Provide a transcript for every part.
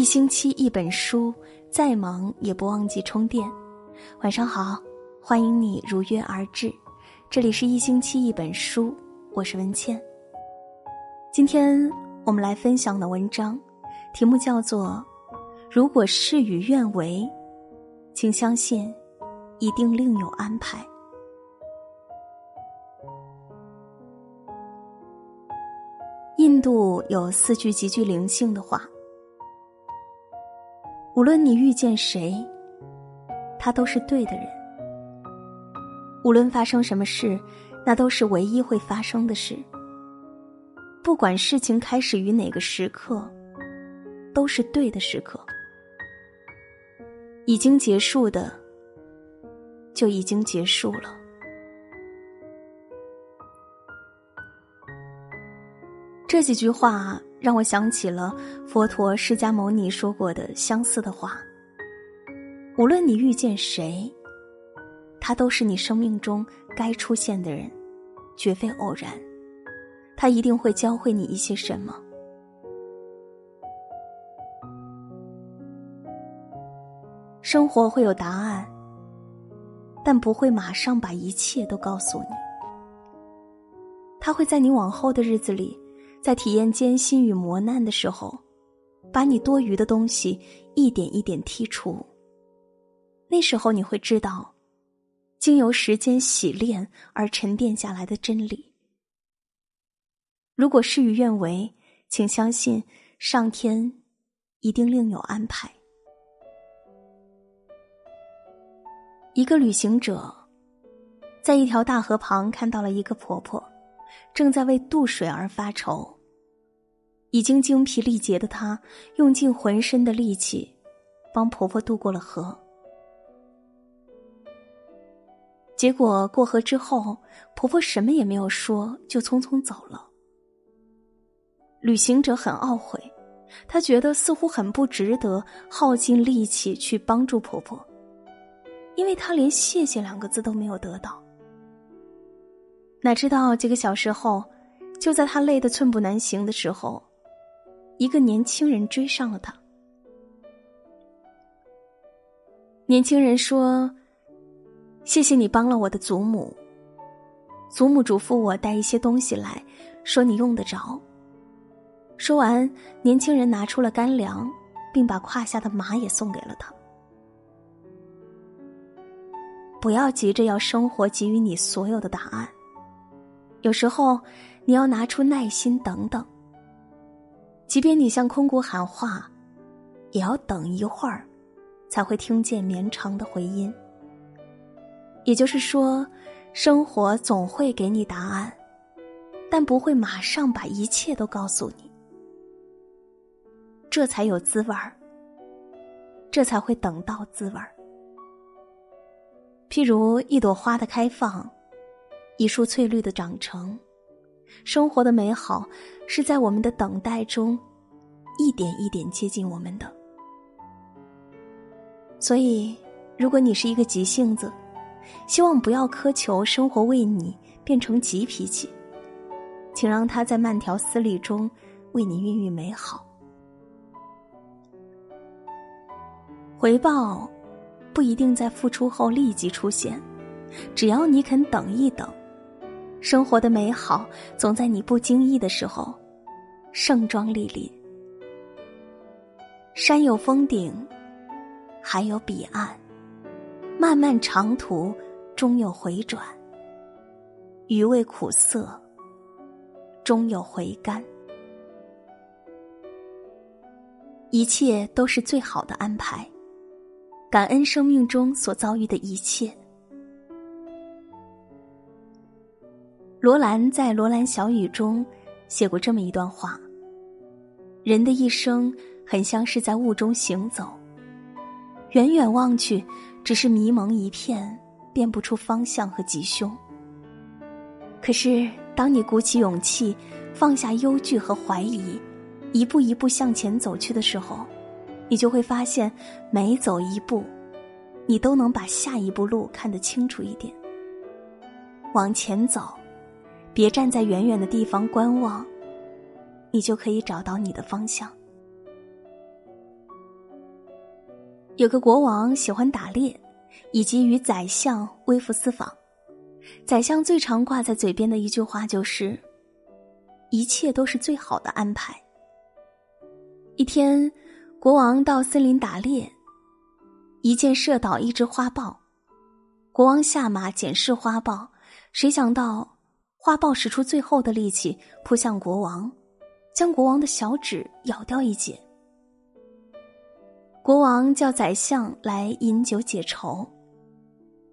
一星期一本书，再忙也不忘记充电。晚上好，欢迎你如约而至。这里是一星期一本书，我是文倩。今天我们来分享的文章，题目叫做《如果事与愿违，请相信，一定另有安排》。印度有四句极具灵性的话。无论你遇见谁，他都是对的人。无论发生什么事，那都是唯一会发生的事。不管事情开始于哪个时刻，都是对的时刻。已经结束的，就已经结束了。这几句话。让我想起了佛陀释迦牟尼说过的相似的话。无论你遇见谁，他都是你生命中该出现的人，绝非偶然。他一定会教会你一些什么。生活会有答案，但不会马上把一切都告诉你。他会在你往后的日子里。在体验艰辛与磨难的时候，把你多余的东西一点一点剔除。那时候你会知道，经由时间洗炼而沉淀下来的真理。如果事与愿违，请相信上天一定另有安排。一个旅行者在一条大河旁看到了一个婆婆。正在为渡水而发愁。已经精疲力竭的她，用尽浑身的力气，帮婆婆渡过了河。结果过河之后，婆婆什么也没有说，就匆匆走了。旅行者很懊悔，他觉得似乎很不值得耗尽力气去帮助婆婆，因为他连“谢谢”两个字都没有得到。哪知道几个小时后，就在他累得寸步难行的时候，一个年轻人追上了他。年轻人说：“谢谢你帮了我的祖母。祖母嘱咐我带一些东西来，说你用得着。”说完，年轻人拿出了干粮，并把胯下的马也送给了他。不要急着要生活给予你所有的答案。有时候，你要拿出耐心等等。即便你向空谷喊话，也要等一会儿，才会听见绵长的回音。也就是说，生活总会给你答案，但不会马上把一切都告诉你。这才有滋味儿，这才会等到滋味儿。譬如一朵花的开放。一束翠绿的长成，生活的美好是在我们的等待中，一点一点接近我们的。所以，如果你是一个急性子，希望不要苛求生活为你变成急脾气，请让它在慢条斯理中为你孕育美好。回报不一定在付出后立即出现，只要你肯等一等。生活的美好总在你不经意的时候，盛装莅临。山有峰顶，海有彼岸，漫漫长途终有回转。余味苦涩，终有回甘。一切都是最好的安排，感恩生命中所遭遇的一切。罗兰在《罗兰小语》中写过这么一段话：人的一生很像是在雾中行走，远远望去，只是迷蒙一片，辨不出方向和吉凶。可是，当你鼓起勇气，放下忧惧和怀疑，一步一步向前走去的时候，你就会发现，每走一步，你都能把下一步路看得清楚一点。往前走。别站在远远的地方观望，你就可以找到你的方向。有个国王喜欢打猎，以及与宰相微服私访。宰相最常挂在嘴边的一句话就是：“一切都是最好的安排。”一天，国王到森林打猎，一箭射倒一只花豹。国王下马检视花豹，谁想到花豹使出最后的力气扑向国王，将国王的小指咬掉一截。国王叫宰相来饮酒解愁。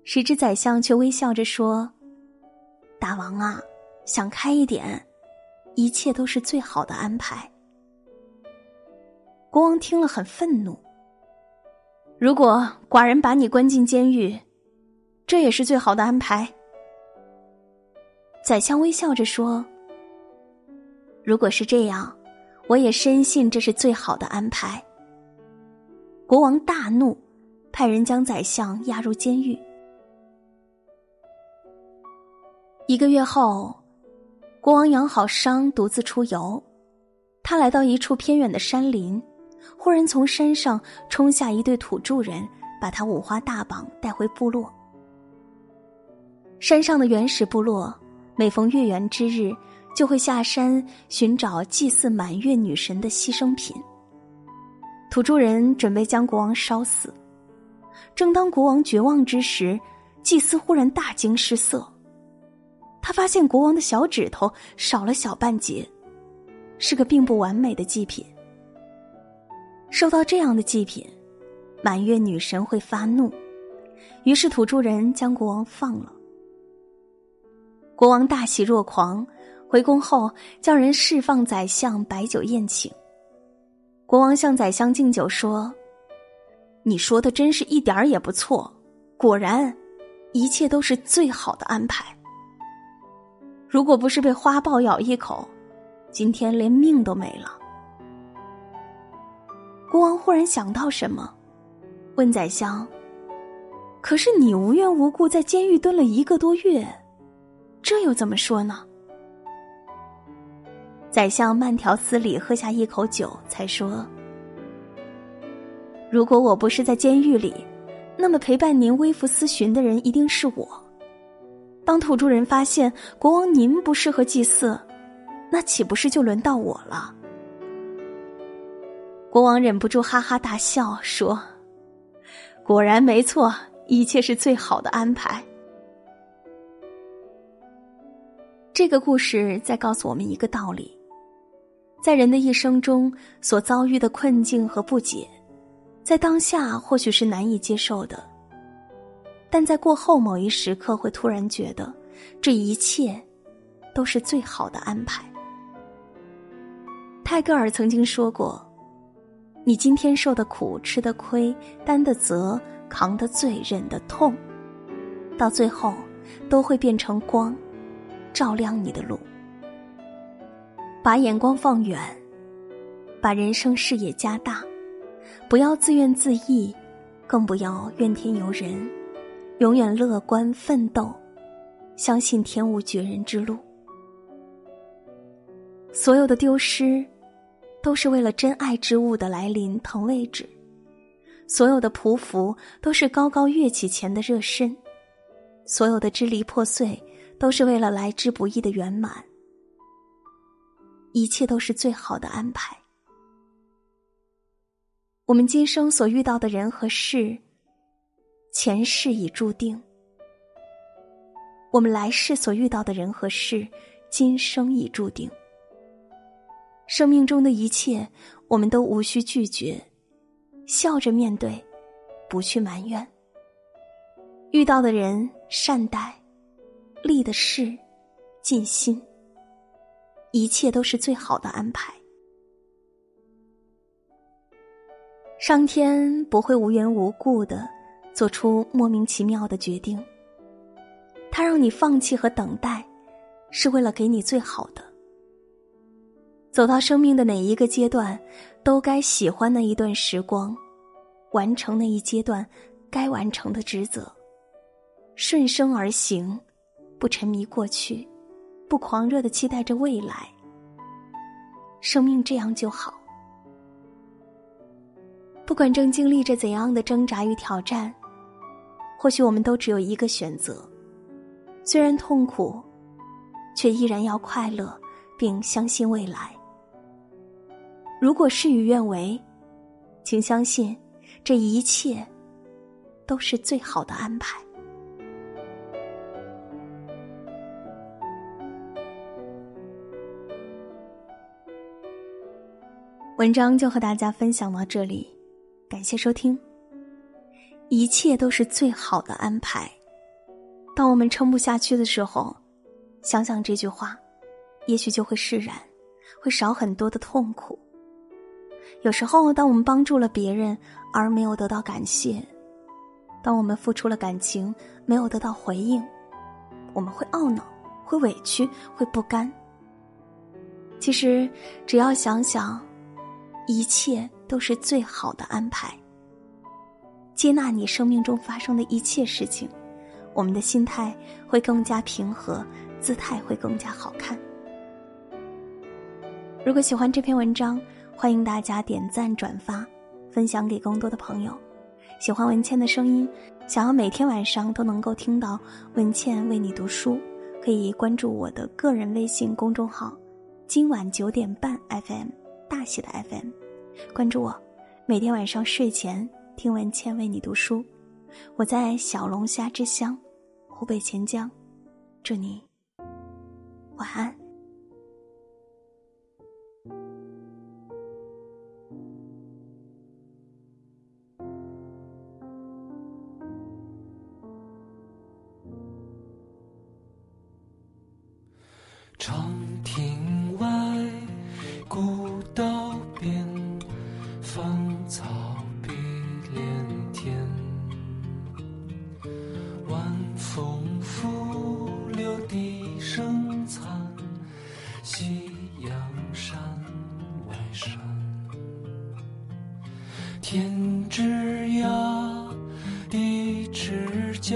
谁知宰相却微笑着说：“大王啊，想开一点，一切都是最好的安排。”国王听了很愤怒。如果寡人把你关进监狱，这也是最好的安排。宰相微笑着说：“如果是这样，我也深信这是最好的安排。”国王大怒，派人将宰相押入监狱。一个月后，国王养好伤，独自出游。他来到一处偏远的山林，忽然从山上冲下一对土著人，把他五花大绑带回部落。山上的原始部落，每逢月圆之日，就会下山寻找祭祀满月女神的牺牲品。土著人准备将国王烧死，正当国王绝望之时，祭司忽然大惊失色。他发现国王的小指头少了小半截，是个并不完美的祭品。受到这样的祭品，满月女神会发怒，于是土著人将国王放了。国王大喜若狂，回宫后叫人释放宰相，摆酒宴请。国王向宰相敬酒说：“你说的真是一点儿也不错，果然，一切都是最好的安排。”如果不是被花豹咬一口，今天连命都没了。国王忽然想到什么，问宰相：“可是你无缘无故在监狱蹲了一个多月，这又怎么说呢？”宰相慢条斯理喝下一口酒，才说：“如果我不是在监狱里，那么陪伴您微服私巡的人一定是我。”当土著人发现国王您不适合祭祀，那岂不是就轮到我了？国王忍不住哈哈大笑，说：“果然没错，一切是最好的安排。”这个故事在告诉我们一个道理：在人的一生中所遭遇的困境和不解，在当下或许是难以接受的。但在过后某一时刻，会突然觉得，这一切都是最好的安排。泰戈尔曾经说过：“你今天受的苦、吃的亏、担的责、扛的罪、忍的痛，到最后都会变成光，照亮你的路。”把眼光放远，把人生视野加大，不要自怨自艾，更不要怨天尤人。永远乐观奋斗，相信天无绝人之路。所有的丢失，都是为了真爱之物的来临腾位置；所有的匍匐，都是高高跃起前的热身；所有的支离破碎，都是为了来之不易的圆满。一切都是最好的安排。我们今生所遇到的人和事。前世已注定，我们来世所遇到的人和事，今生已注定。生命中的一切，我们都无需拒绝，笑着面对，不去埋怨。遇到的人善待，立的事尽心，一切都是最好的安排。上天不会无缘无故的。做出莫名其妙的决定。他让你放弃和等待，是为了给你最好的。走到生命的哪一个阶段，都该喜欢那一段时光，完成那一阶段该完成的职责，顺生而行，不沉迷过去，不狂热的期待着未来。生命这样就好。不管正经历着怎样的挣扎与挑战，或许我们都只有一个选择：虽然痛苦，却依然要快乐，并相信未来。如果事与愿违，请相信，这一切都是最好的安排。文章就和大家分享到这里，感谢收听。一切都是最好的安排。当我们撑不下去的时候，想想这句话，也许就会释然，会少很多的痛苦。有时候，当我们帮助了别人而没有得到感谢，当我们付出了感情没有得到回应，我们会懊恼，会委屈，会不甘。其实，只要想想。一切都是最好的安排。接纳你生命中发生的一切事情，我们的心态会更加平和，姿态会更加好看。如果喜欢这篇文章，欢迎大家点赞、转发，分享给更多的朋友。喜欢文倩的声音，想要每天晚上都能够听到文倩为你读书，可以关注我的个人微信公众号“今晚九点半 FM”。大写的 FM，关注我，每天晚上睡前听文倩为你读书。我在小龙虾之乡，湖北潜江，祝你晚安。长天之涯，地之角，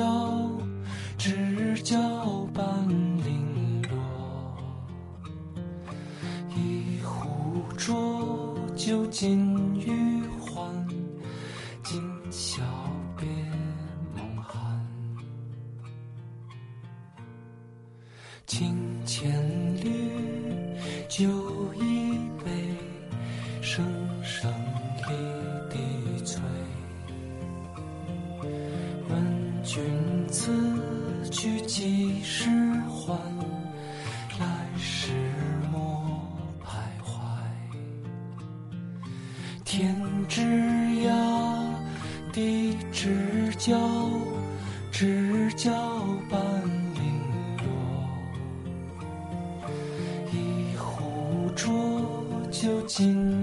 知交半零落。一壶浊酒尽余欢，今宵别梦寒。清千缕，酒心